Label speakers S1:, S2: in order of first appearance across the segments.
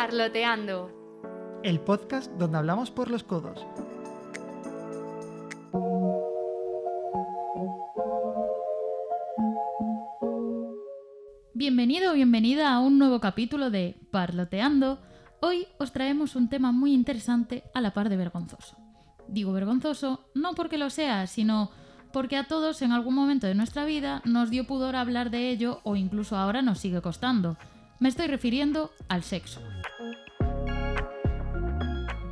S1: Parloteando.
S2: El podcast donde hablamos por los codos.
S3: Bienvenido o bienvenida a un nuevo capítulo de Parloteando. Hoy os traemos un tema muy interesante a la par de vergonzoso. Digo vergonzoso no porque lo sea, sino porque a todos en algún momento de nuestra vida nos dio pudor hablar de ello o incluso ahora nos sigue costando. Me estoy refiriendo al sexo.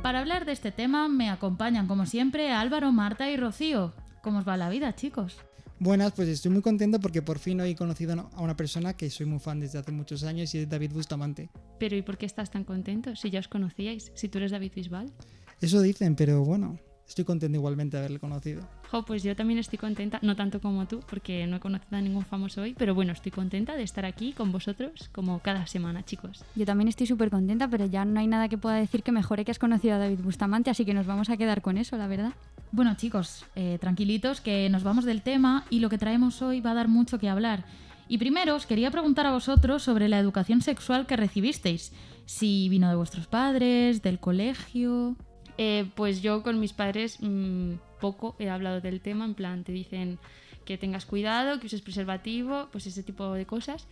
S3: Para hablar de este tema me acompañan como siempre Álvaro, Marta y Rocío. ¿Cómo os va la vida, chicos?
S2: Buenas, pues estoy muy contento porque por fin hoy he conocido a una persona que soy muy fan desde hace muchos años y es David Bustamante.
S4: Pero ¿y por qué estás tan contento si ya os conocíais? Si tú eres David Bisbal.
S2: Eso dicen, pero bueno, estoy contento igualmente de haberle conocido.
S4: Jo, pues yo también estoy contenta, no tanto como tú, porque no he conocido a ningún famoso hoy, pero bueno, estoy contenta de estar aquí con vosotros como cada semana, chicos.
S5: Yo también estoy súper contenta, pero ya no hay nada que pueda decir que mejore que has conocido a David Bustamante, así que nos vamos a quedar con eso, la verdad.
S3: Bueno, chicos, eh, tranquilitos, que nos vamos del tema y lo que traemos hoy va a dar mucho que hablar. Y primero os quería preguntar a vosotros sobre la educación sexual que recibisteis. Si vino de vuestros padres, del colegio.
S4: Eh, pues yo con mis padres mmm, poco he hablado del tema, en plan, te dicen que tengas cuidado, que uses preservativo, pues ese tipo de cosas.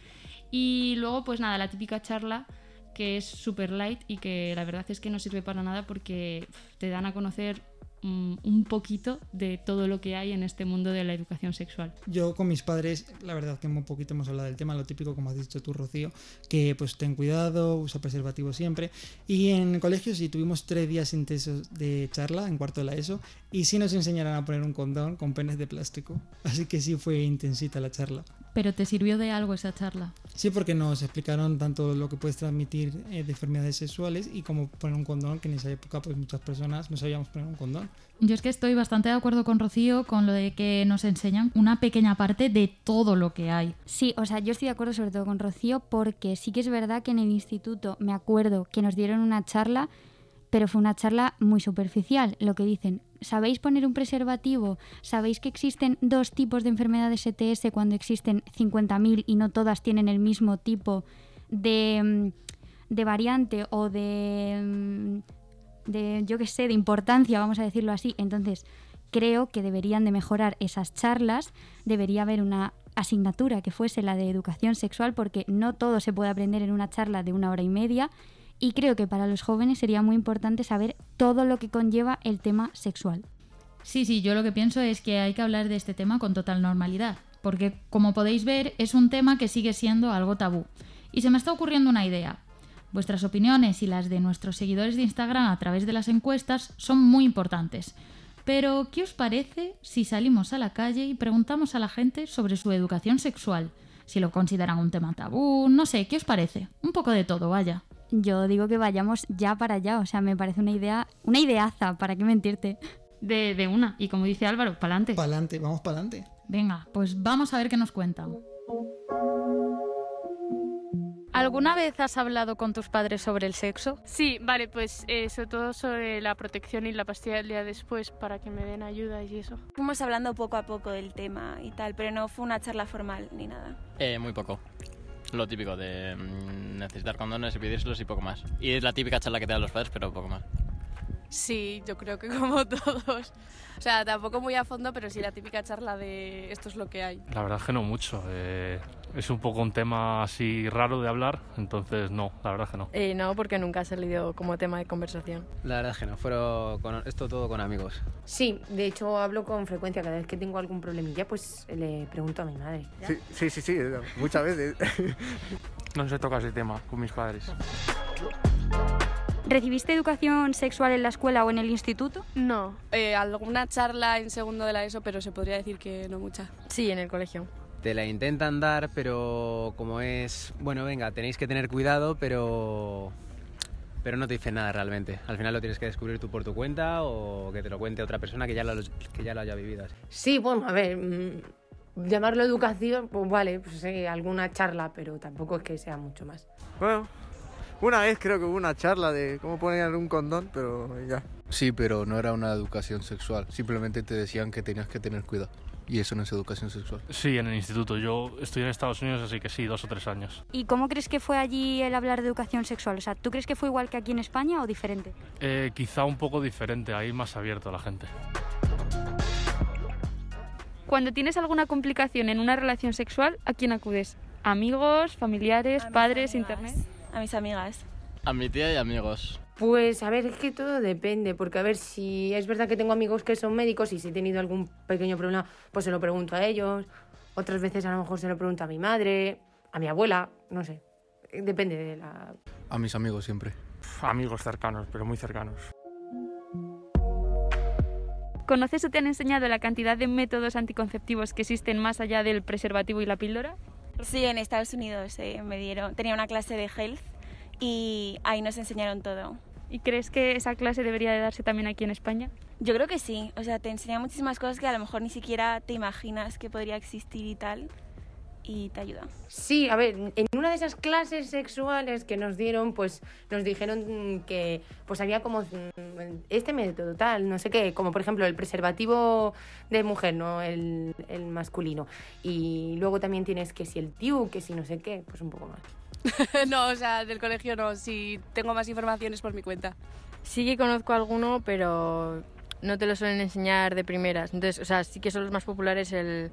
S4: Y luego, pues nada, la típica charla que es super light y que la verdad es que no sirve para nada porque te dan a conocer mm, un poquito de todo lo que hay en este mundo de la educación sexual.
S2: Yo con mis padres, la verdad que un poquito hemos hablado del tema, lo típico como has dicho tú, Rocío, que pues ten cuidado, usa preservativo siempre. Y en el colegio sí tuvimos tres días intensos de charla en cuarto de la ESO y sí nos enseñaron a poner un condón con penes de plástico. Así que sí fue intensita la charla.
S3: ¿Pero te sirvió de algo esa charla?
S2: Sí, porque nos explicaron tanto lo que puedes transmitir eh, de enfermedades sexuales y cómo poner un condón, que en esa época pues muchas personas no sabíamos poner un condón.
S3: Yo es que estoy bastante de acuerdo con Rocío con lo de que nos enseñan una pequeña parte de todo lo que hay.
S5: Sí, o sea, yo estoy de acuerdo sobre todo con Rocío porque sí que es verdad que en el instituto me acuerdo que nos dieron una charla, pero fue una charla muy superficial. Lo que dicen, ¿sabéis poner un preservativo? ¿Sabéis que existen dos tipos de enfermedades ETS cuando existen 50.000 y no todas tienen el mismo tipo de, de variante o de, de yo qué sé, de importancia, vamos a decirlo así? Entonces, creo que deberían de mejorar esas charlas, debería haber una asignatura que fuese la de educación sexual porque no todo se puede aprender en una charla de una hora y media y creo que para los jóvenes sería muy importante saber todo lo que conlleva el tema sexual.
S3: Sí, sí, yo lo que pienso es que hay que hablar de este tema con total normalidad, porque como podéis ver es un tema que sigue siendo algo tabú. Y se me está ocurriendo una idea. Vuestras opiniones y las de nuestros seguidores de Instagram a través de las encuestas son muy importantes. Pero, ¿qué os parece si salimos a la calle y preguntamos a la gente sobre su educación sexual? Si lo consideran un tema tabú, no sé, ¿qué os parece? Un poco de todo, vaya.
S5: Yo digo que vayamos ya para allá, o sea, me parece una idea, una ideaza, ¿para qué mentirte?
S4: De, de una, y como dice Álvaro, pa'lante.
S2: Pa'lante, vamos pa'lante.
S3: Venga, pues vamos a ver qué nos cuentan.
S1: ¿Alguna vez has hablado con tus padres sobre el sexo?
S6: Sí, vale, pues eh, sobre todo sobre la protección y la pastilla del día después para que me den ayuda y eso.
S7: Fuimos hablando poco a poco del tema y tal, pero no fue una charla formal ni nada.
S8: Eh, muy poco. Lo típico de mm, necesitar condones y pedírselos y poco más. Y es la típica charla que te dan los padres, pero poco más.
S9: Sí, yo creo que como todos. O sea, tampoco muy a fondo, pero sí la típica charla de esto es lo que hay.
S10: La verdad es que no mucho. Eh, es un poco un tema así raro de hablar, entonces no, la verdad es que no.
S9: Eh, no, porque nunca ha salido como tema de conversación.
S11: La verdad es que no, fueron con, esto todo con amigos.
S12: Sí, de hecho hablo con frecuencia. Cada vez que tengo algún problemilla, pues le pregunto a mi madre.
S13: Sí, sí, sí, sí, muchas veces.
S10: no se toca ese tema con mis padres.
S5: ¿Recibiste educación sexual en la escuela o en el instituto?
S6: No, eh, alguna charla en segundo de la ESO, pero se podría decir que no mucha.
S9: Sí, en el colegio.
S11: Te la intentan dar, pero como es, bueno, venga, tenéis que tener cuidado, pero pero no te dicen nada realmente. Al final lo tienes que descubrir tú por tu cuenta o que te lo cuente otra persona que ya lo, que ya lo haya vivido.
S12: Sí, bueno, a ver, mmm, llamarlo educación, pues vale, pues sí, alguna charla, pero tampoco es que sea mucho más.
S13: Bueno, una vez creo que hubo una charla de cómo poner un condón, pero ya.
S14: Sí, pero no era una educación sexual. Simplemente te decían que tenías que tener cuidado. Y eso no es educación sexual.
S10: Sí, en el instituto. Yo estoy en Estados Unidos, así que sí, dos o tres años.
S5: ¿Y cómo crees que fue allí el hablar de educación sexual? O sea, ¿tú crees que fue igual que aquí en España o diferente?
S10: Eh, quizá un poco diferente, ahí más abierto a la gente.
S4: Cuando tienes alguna complicación en una relación sexual, ¿a quién acudes? ¿Amigos, familiares, padres, internet?
S7: A mis amigas.
S8: A mi tía y amigos.
S12: Pues a ver, es que todo depende, porque a ver, si es verdad que tengo amigos que son médicos y si he tenido algún pequeño problema, pues se lo pregunto a ellos. Otras veces a lo mejor se lo pregunto a mi madre, a mi abuela, no sé. Depende de la...
S14: A mis amigos siempre.
S15: Amigos cercanos, pero muy cercanos.
S4: ¿Conoces o te han enseñado la cantidad de métodos anticonceptivos que existen más allá del preservativo y la píldora?
S7: Sí, en Estados Unidos eh, me dieron, tenía una clase de health y ahí nos enseñaron todo.
S4: ¿Y crees que esa clase debería de darse también aquí en España?
S7: Yo creo que sí, o sea, te enseña muchísimas cosas que a lo mejor ni siquiera te imaginas que podría existir y tal, y te ayuda.
S12: Sí, a ver, en una de esas clases sexuales que nos dieron, pues nos dijeron que pues había como mm, este método tal, no sé qué, como por ejemplo el preservativo de mujer, no el, el masculino. Y luego también tienes que si el TIU, que si no sé qué, pues un poco más.
S9: no, o sea, del colegio no. Si tengo más información es por mi cuenta.
S16: Sí que conozco alguno, pero no te lo suelen enseñar de primeras. Entonces, o sea, sí que son los más populares el,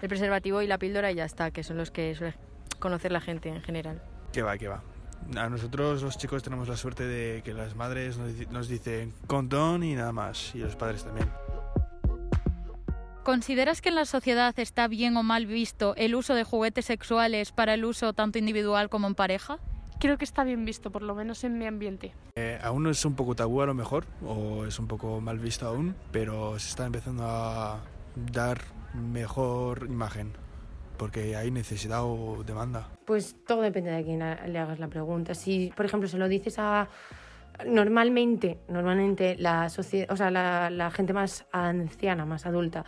S16: el preservativo y la píldora y ya está, que son los que suele conocer la gente en general.
S15: Que va, que va. A nosotros los chicos tenemos la suerte de que las madres nos, nos dicen condón y nada más, y los padres también.
S1: ¿Consideras que en la sociedad está bien o mal visto el uso de juguetes sexuales para el uso tanto individual como en pareja?
S6: Creo que está bien visto, por lo menos en mi ambiente.
S15: Eh, aún es un poco tabú a lo mejor, o es un poco mal visto aún, pero se está empezando a dar mejor imagen, porque hay necesidad o demanda.
S12: Pues todo depende de quién le hagas la pregunta. Si, por ejemplo, se lo dices a normalmente, normalmente la sociedad, o sea, la, gente más anciana, más adulta,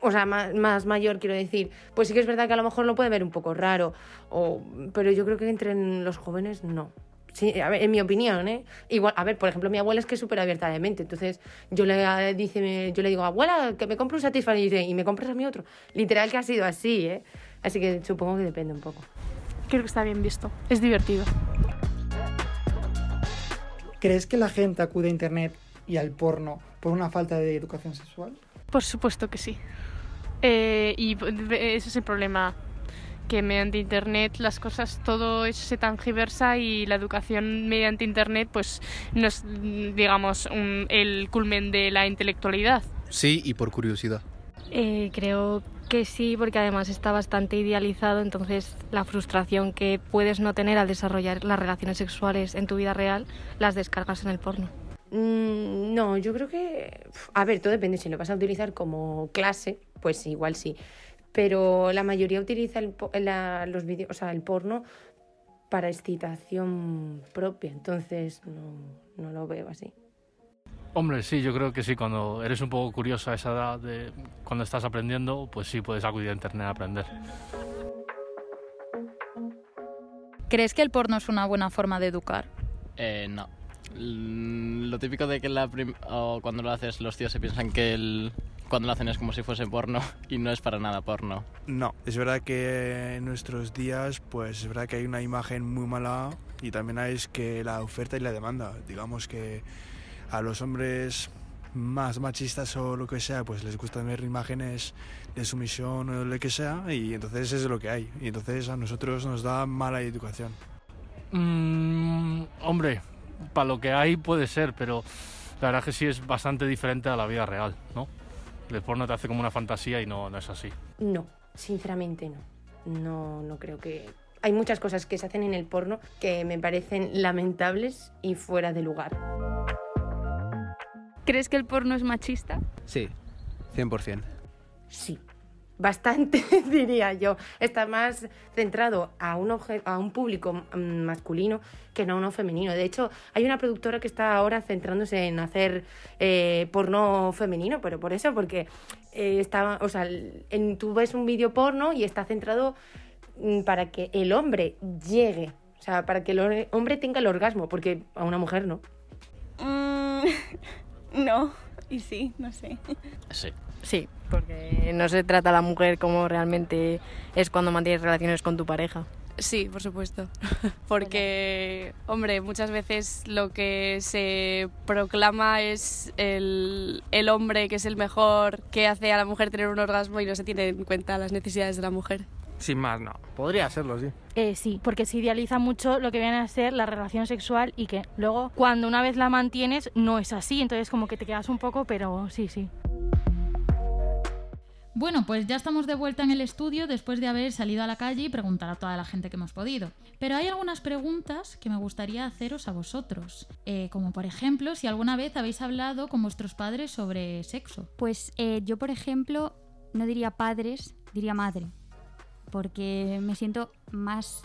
S12: o sea, más, más, mayor, quiero decir, pues sí que es verdad que a lo mejor lo puede ver un poco raro, o, pero yo creo que entre los jóvenes no. Sí, a ver, en mi opinión, ¿eh? Igual, a ver, por ejemplo, mi abuela es que es súper abierta de mente, entonces yo le, dice, yo le digo, abuela, que me compre un Satisfyer y dice, ¿y me compras a mí otro? Literal que ha sido así, ¿eh? Así que supongo que depende un poco.
S6: Creo que está bien visto, es divertido.
S2: ¿Crees que la gente acude a Internet y al porno por una falta de educación sexual?
S6: Por supuesto que sí. Eh, y ese es el problema, que mediante Internet las cosas, todo eso se tangiversa y la educación mediante Internet pues no es, digamos, un, el culmen de la intelectualidad.
S14: Sí, y por curiosidad.
S16: Eh, creo que sí, porque además está bastante idealizado, entonces la frustración que puedes no tener al desarrollar las relaciones sexuales en tu vida real las descargas en el porno.
S12: Mm, no, yo creo que. A ver, todo depende. Si lo vas a utilizar como clase, pues igual sí. Pero la mayoría utiliza el, la, los vídeos, o sea, el porno para excitación propia. Entonces no, no lo veo así.
S10: Hombre, sí, yo creo que sí. Cuando eres un poco curiosa a esa edad, de cuando estás aprendiendo, pues sí puedes acudir a internet a aprender.
S1: ¿Crees que el porno es una buena forma de educar?
S8: Eh, no. Lo típico de que la o cuando lo haces los tíos se piensan que el cuando lo hacen es como si fuese porno y no es para nada porno.
S15: No, es verdad que en nuestros días pues es verdad que hay una imagen muy mala y también hay que la oferta y la demanda. Digamos que a los hombres más machistas o lo que sea, pues les gusta ver imágenes de sumisión o lo que sea y entonces es lo que hay. Y entonces a nosotros nos da mala educación.
S10: Mm, hombre, para lo que hay puede ser, pero la verdad es que sí es bastante diferente a la vida real, ¿no? El porno te hace como una fantasía y no, no es así.
S12: No, sinceramente no. No, no creo que... Hay muchas cosas que se hacen en el porno que me parecen lamentables y fuera de lugar.
S4: ¿Crees que el porno es machista?
S11: Sí, 100%.
S12: Sí, bastante, diría yo. Está más centrado a un, a un público masculino que no a uno femenino. De hecho, hay una productora que está ahora centrándose en hacer eh, porno femenino, pero por eso, porque eh, o sea, tú ves un vídeo porno y está centrado mm, para que el hombre llegue, o sea, para que el hombre tenga el orgasmo, porque a una mujer no.
S7: Mm, no. Y sí, no sé.
S8: Sí.
S16: Sí, porque no se trata a la mujer como realmente es cuando mantienes relaciones con tu pareja.
S9: Sí, por supuesto. Porque, hombre, muchas veces lo que se proclama es el, el, hombre que es el mejor, que hace a la mujer tener un orgasmo y no se tiene en cuenta las necesidades de la mujer.
S13: Sin más, no. Podría serlo, sí.
S17: Eh, sí, porque se idealiza mucho lo que viene a ser la relación sexual y que luego cuando una vez la mantienes no es así, entonces como que te quedas un poco, pero sí, sí.
S3: Bueno, pues ya estamos de vuelta en el estudio después de haber salido a la calle y preguntar a toda la gente que hemos podido. Pero hay algunas preguntas que me gustaría haceros a vosotros. Eh, como por ejemplo, si alguna vez habéis hablado con vuestros padres sobre sexo.
S5: Pues eh, yo, por ejemplo, no diría padres, diría madre. Porque me siento más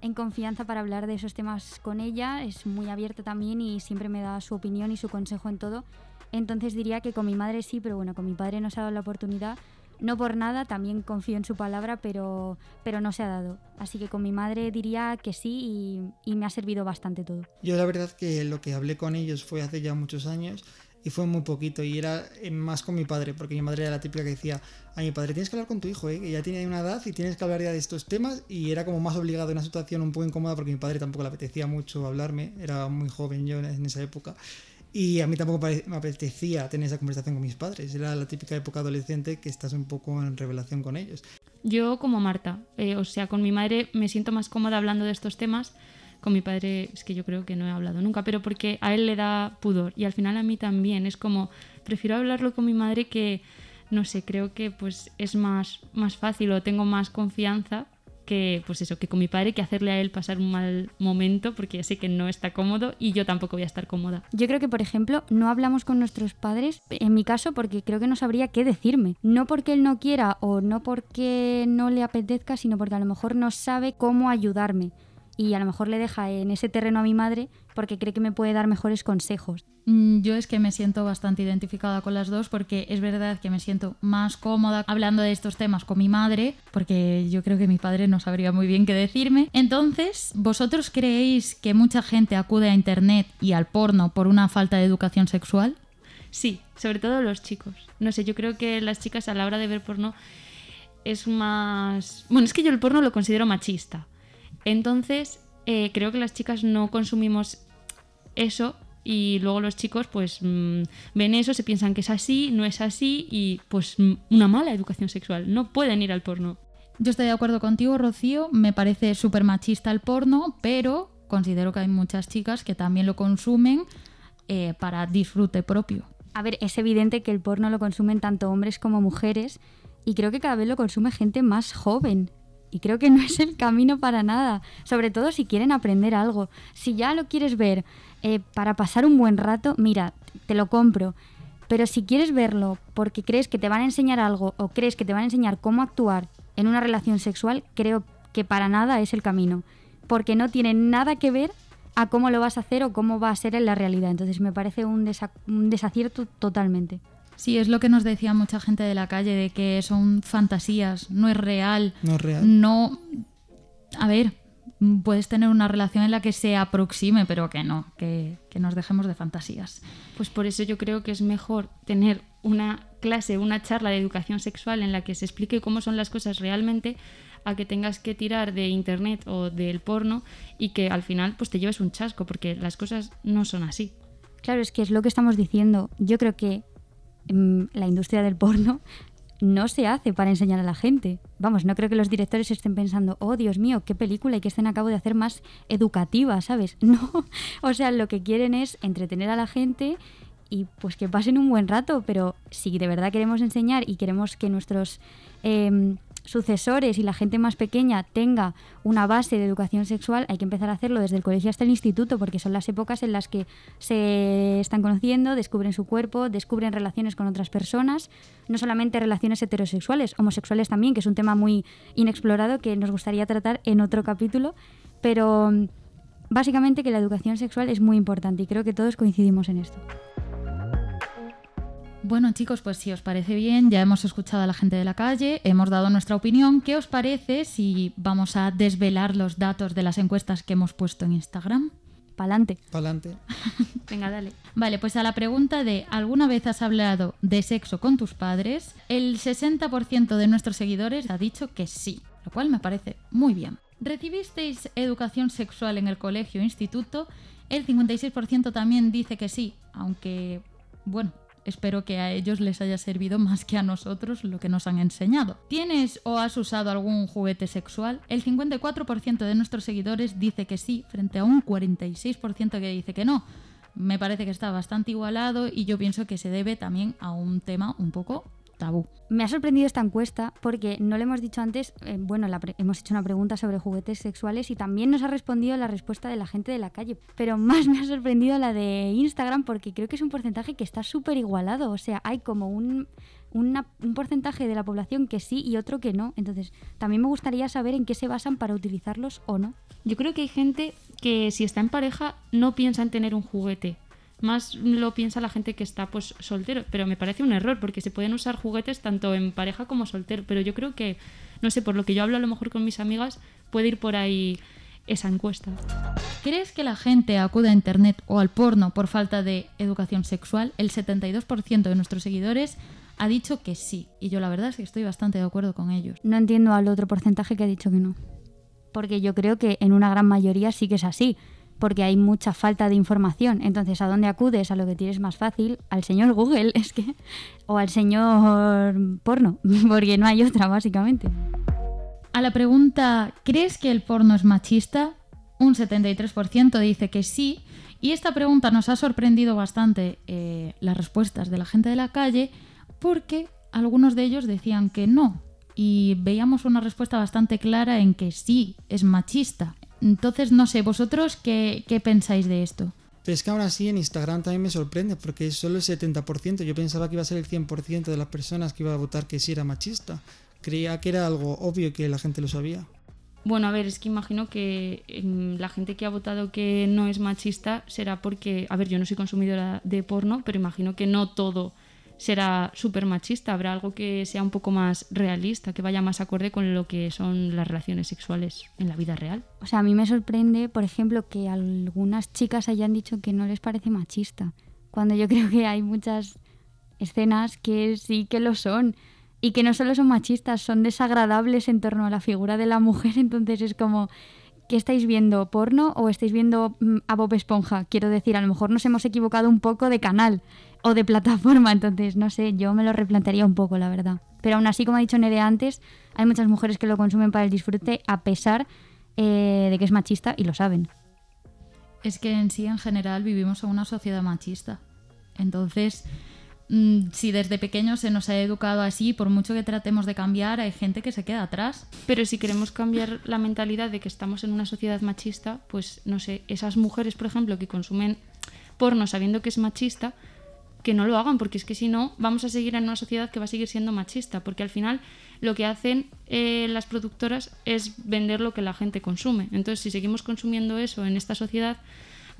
S5: en confianza para hablar de esos temas con ella. Es muy abierta también y siempre me da su opinión y su consejo en todo. Entonces diría que con mi madre sí, pero bueno, con mi padre no se ha dado la oportunidad no por nada, también confío en su palabra, pero, pero no se ha dado. Así que con mi madre diría que sí y, y, me ha servido bastante todo.
S2: Yo la verdad que lo que hablé con ellos fue hace ya muchos años y fue muy poquito y era más con mi padre, porque mi madre era la típica que decía, a mi padre tienes que hablar con tu hijo, ¿eh? que ya tiene una edad y tienes que hablar ya de estos temas y era como más obligado en una situación un poco incómoda porque mi padre tampoco le apetecía mucho hablarme, era muy joven yo en esa época. Y a mí tampoco me apetecía tener esa conversación con mis padres. Era la típica época adolescente que estás un poco en revelación con ellos.
S4: Yo como Marta, eh, o sea, con mi madre me siento más cómoda hablando de estos temas. Con mi padre es que yo creo que no he hablado nunca, pero porque a él le da pudor y al final a mí también. Es como, prefiero hablarlo con mi madre que, no sé, creo que pues es más, más fácil o tengo más confianza que pues eso, que con mi padre, que hacerle a él pasar un mal momento porque sé que no está cómodo y yo tampoco voy a estar cómoda.
S5: Yo creo que, por ejemplo, no hablamos con nuestros padres, en mi caso, porque creo que no sabría qué decirme. No porque él no quiera o no porque no le apetezca, sino porque a lo mejor no sabe cómo ayudarme y a lo mejor le deja en ese terreno a mi madre porque cree que me puede dar mejores consejos.
S3: Mm, yo es que me siento bastante identificada con las dos porque es verdad que me siento más cómoda hablando de estos temas con mi madre porque yo creo que mi padre no sabría muy bien qué decirme. Entonces, ¿vosotros creéis que mucha gente acude a Internet y al porno por una falta de educación sexual?
S4: Sí, sobre todo los chicos. No sé, yo creo que las chicas a la hora de ver porno es más... Bueno, es que yo el porno lo considero machista entonces, eh, creo que las chicas no consumimos eso y luego los chicos pues mm, ven eso, se piensan que es así, no es así y pues mm, una mala educación sexual, no pueden ir al porno.
S3: Yo estoy de acuerdo contigo, Rocío, me parece súper machista el porno, pero considero que hay muchas chicas que también lo consumen eh, para disfrute propio.
S5: A ver, es evidente que el porno lo consumen tanto hombres como mujeres y creo que cada vez lo consume gente más joven. Y creo que no es el camino para nada, sobre todo si quieren aprender algo. Si ya lo quieres ver eh, para pasar un buen rato, mira, te lo compro. Pero si quieres verlo porque crees que te van a enseñar algo o crees que te van a enseñar cómo actuar en una relación sexual, creo que para nada es el camino. Porque no tiene nada que ver a cómo lo vas a hacer o cómo va a ser en la realidad. Entonces me parece un, un desacierto totalmente.
S3: Sí, es lo que nos decía mucha gente de la calle, de que son fantasías, no es real.
S2: No es real.
S3: No. A ver, puedes tener una relación en la que se aproxime, pero que no, que, que, nos dejemos de fantasías.
S4: Pues por eso yo creo que es mejor tener una clase, una charla de educación sexual en la que se explique cómo son las cosas realmente a que tengas que tirar de internet o del porno y que al final pues te lleves un chasco porque las cosas no son así.
S5: Claro, es que es lo que estamos diciendo. Yo creo que la industria del porno no se hace para enseñar a la gente. Vamos, no creo que los directores estén pensando, oh Dios mío, qué película y qué escena acabo de hacer más educativa, ¿sabes? No, o sea, lo que quieren es entretener a la gente y pues que pasen un buen rato, pero si de verdad queremos enseñar y queremos que nuestros em, sucesores y la gente más pequeña tenga una base de educación sexual, hay que empezar a hacerlo desde el colegio hasta el instituto, porque son las épocas en las que se están conociendo, descubren su cuerpo, descubren relaciones con otras personas, no solamente relaciones heterosexuales, homosexuales también, que es un tema muy inexplorado que nos gustaría tratar en otro capítulo, pero mm, básicamente que la educación sexual es muy importante y creo que todos coincidimos en esto.
S3: Bueno chicos, pues si os parece bien, ya hemos escuchado a la gente de la calle, hemos dado nuestra opinión. ¿Qué os parece si vamos a desvelar los datos de las encuestas que hemos puesto en Instagram?
S5: pa'lante.
S2: Pa'lante.
S4: Venga, dale.
S3: Vale, pues a la pregunta de ¿alguna vez has hablado de sexo con tus padres? El 60% de nuestros seguidores ha dicho que sí, lo cual me parece muy bien. ¿Recibisteis educación sexual en el colegio o instituto? El 56% también dice que sí, aunque, bueno, espero que a ellos les haya servido más que a nosotros lo que nos han enseñado. ¿Tienes o has usado algún juguete sexual? El 54% de nuestros seguidores dice que sí, frente a un 46% que dice que no. Me parece que está bastante igualado y yo pienso que se debe también a un tema un poco
S5: Me ha sorprendido esta encuesta porque no le hemos dicho antes, eh, bueno, la hemos hecho una pregunta sobre juguetes sexuales y también nos ha respondido la respuesta de la gente de la calle, pero más me ha sorprendido la de Instagram porque creo que es un porcentaje que está súper igualado, o sea, hay como un, un porcentaje de la población que sí y otro que no, entonces también me gustaría saber en qué se basan para utilizarlos o no.
S4: Yo creo que hay gente que si está en pareja no piensa en tener un juguete. Más lo piensa la gente que está pues soltero, pero me parece un error porque se pueden usar juguetes tanto en pareja como soltero, pero yo creo que no sé, por lo que yo hablo a lo mejor con mis amigas, puede ir por ahí esa encuesta.
S3: ¿Crees que la gente acude a Internet o al porno por falta de educación sexual? El 72% de nuestros seguidores ha dicho que sí, y yo la verdad es que estoy bastante de acuerdo con ellos.
S5: No entiendo al otro porcentaje que ha dicho que no. Porque yo creo que en una gran mayoría sí que es así. Porque hay mucha falta de información. Entonces, ¿a dónde acudes? A lo que tienes más fácil. Al señor Google, es que. O al señor porno. Porque no hay otra, básicamente.
S3: A la pregunta ¿crees que el porno es machista? Un 73% dice que sí. Y esta pregunta nos ha sorprendido bastante eh, las respuestas de la gente de la calle porque algunos de ellos decían que no. Y veíamos una respuesta bastante clara en que sí, es machista. Entonces, no sé, ¿vosotros qué, qué pensáis de esto?
S2: Pero es que aún así en Instagram también me sorprende porque es solo el 70%. Yo pensaba que iba a ser el 100% de las personas que iba a votar que sí era machista. Creía que era algo obvio y que la gente lo sabía.
S4: Bueno, a ver, es que imagino que em, la gente que ha votado que no es machista será porque, a ver, yo no soy consumidora de porno, pero imagino que no todo será súper machista. Habrá algo que sea un poco más realista, que vaya más acorde con lo que son las relaciones sexuales en la vida real.
S5: O sea, a mí me sorprende, por ejemplo, que algunas chicas hayan dicho que no les parece machista. Cuando yo creo que hay muchas escenas que sí que lo son. Y que no solo son machistas, son desagradables en torno a la figura de la mujer. Entonces es como, ¿qué estáis viendo? ¿Porno o estáis viendo mm, a Bob Esponja? Quiero decir, a lo mejor nos hemos equivocado un poco de canal o de plataforma. Entonces, no sé, yo me lo replantearía un poco, la verdad. Pero aún así, como ha dicho Nerea antes, hay muchas mujeres que lo consumen para el disfrute a pesar eh, de que es machista y lo saben.
S3: Es que en sí, en general, vivimos en una sociedad machista. Entonces, si desde pequeños se nos ha educado así, por mucho que tratemos de cambiar, hay gente que se queda atrás.
S4: Pero si queremos cambiar la mentalidad de que estamos en una sociedad machista, pues no sé, esas mujeres, por ejemplo, que consumen porno sabiendo que es machista, que no lo hagan, porque es que si no, vamos a seguir en una sociedad que va a seguir siendo machista, porque al final lo que hacen eh, las productoras es vender lo que la gente consume. Entonces, si seguimos consumiendo eso en esta sociedad,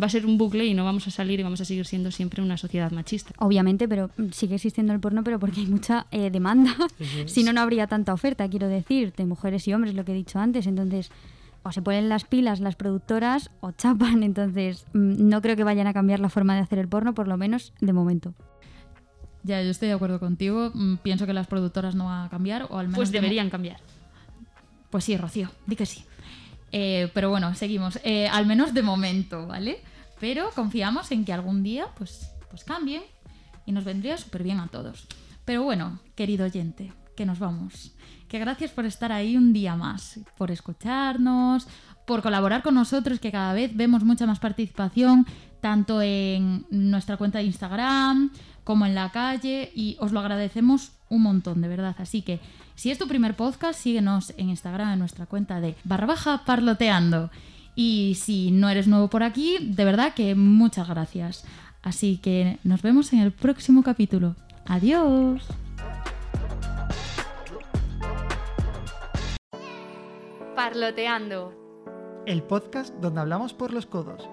S4: va a ser un bucle y no vamos a salir y vamos a seguir siendo siempre una sociedad machista.
S5: Obviamente, pero mm, sigue existiendo el porno, pero porque hay mucha eh, demanda. si no, no habría tanta oferta, quiero decir, de mujeres y hombres, lo que he dicho antes. Entonces, o se ponen las pilas las productoras o chapan. Entonces, mm, no creo que vayan a cambiar la forma de hacer el porno, por lo menos de momento.
S3: Ya, yo estoy de acuerdo contigo. Mm, Pienso que las productoras no van a cambiar, o al menos.
S4: Pues
S3: de
S4: deberían cambiar.
S3: Pues sí, Rocío, di que sí. Eh, pero bueno, seguimos. Eh, al menos de momento, ¿vale? Pero confiamos en que algún día pues, pues cambien y nos vendría súper bien a todos. Pero bueno, querido oyente, que nos vamos. Que gracias por estar ahí un día más, por escucharnos, por colaborar con nosotros, que cada vez vemos mucha más participación, tanto en nuestra cuenta de Instagram como en la calle, y os lo agradecemos un montón, de verdad. Así que si es tu primer podcast, síguenos en Instagram en nuestra cuenta de barra baja parloteando. Y si no eres nuevo por aquí, de verdad que muchas gracias. Así que nos vemos en el próximo capítulo. Adiós.
S18: Parloteando.
S2: El podcast donde hablamos por los codos.